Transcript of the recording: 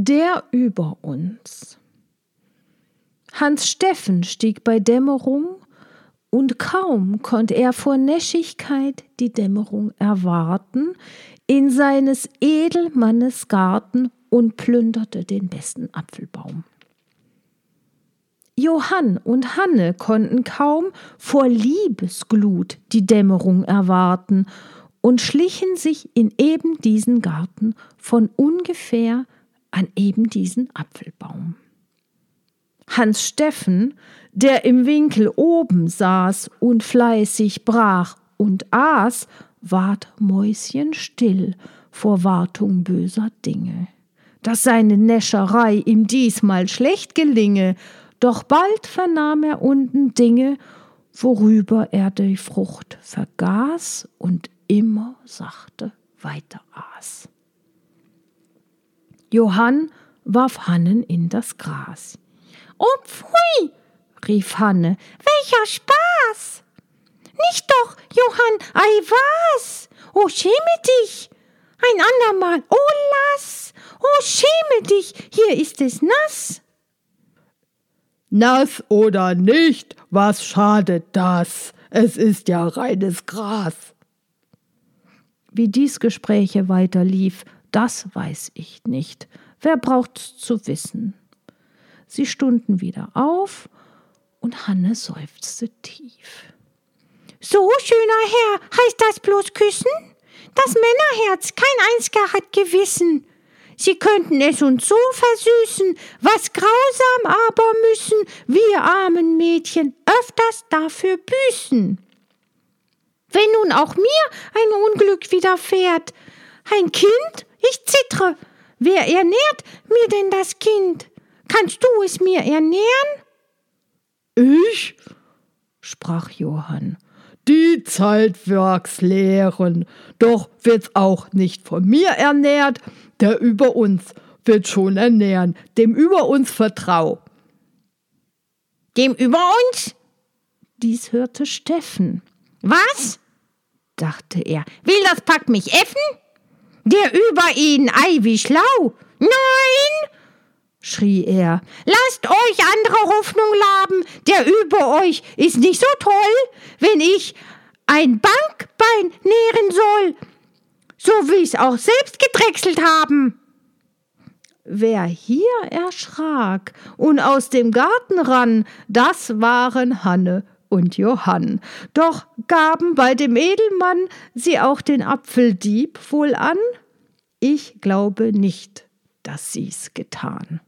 Der über uns. Hans Steffen stieg bei Dämmerung, und kaum konnte er vor Näschigkeit die Dämmerung erwarten, in seines Edelmannes Garten und plünderte den besten Apfelbaum. Johann und Hanne konnten kaum vor Liebesglut die Dämmerung erwarten und schlichen sich in eben diesen Garten von ungefähr an eben diesen Apfelbaum. Hans Steffen, der im Winkel oben saß und fleißig brach und aß, ward mäuschenstill vor Wartung böser Dinge. Dass seine Näscherei ihm diesmal schlecht gelinge, doch bald vernahm er unten Dinge, worüber er die Frucht vergaß und immer sachte weiter aß. Johann warf Hannen in das Gras. Oh pfui, rief Hanne, welcher Spaß! Nicht doch, Johann, ei was! Oh, schäme dich! Ein andermal, oh lass! Oh, schäme dich, hier ist es nass! Nass oder nicht, was schadet das? Es ist ja reines Gras. Wie dies Gespräche weiter lief, das weiß ich nicht. Wer braucht's zu wissen? Sie stunden wieder auf und Hanne seufzte tief. So, schöner Herr, heißt das bloß küssen? Das Männerherz, kein einziger hat Gewissen. Sie könnten es uns so versüßen, was grausam aber müssen wir armen Mädchen öfters dafür büßen. Wenn nun auch mir ein Unglück widerfährt, ein Kind, ich zittre, wer ernährt mir denn das Kind? Kannst du es mir ernähren? Ich? sprach Johann. Die Zeit wirks lehren, doch wird's auch nicht von mir ernährt, der über uns wird schon ernähren, dem über uns vertrau. Dem über uns? Dies hörte Steffen. Was? dachte er. Will das Pack mich effen? Der über ihn, ei, wie schlau. Nein, schrie er. Lasst euch andere Hoffnung laben, der über euch ist nicht so toll, wenn ich ein Bankbein nähren soll, so wie ich's auch selbst gedrechselt haben. Wer hier erschrak und aus dem Garten rann, das waren Hanne und Johann. Doch gaben bei dem Edelmann sie auch den Apfeldieb wohl an? Ich glaube nicht, dass sie's getan.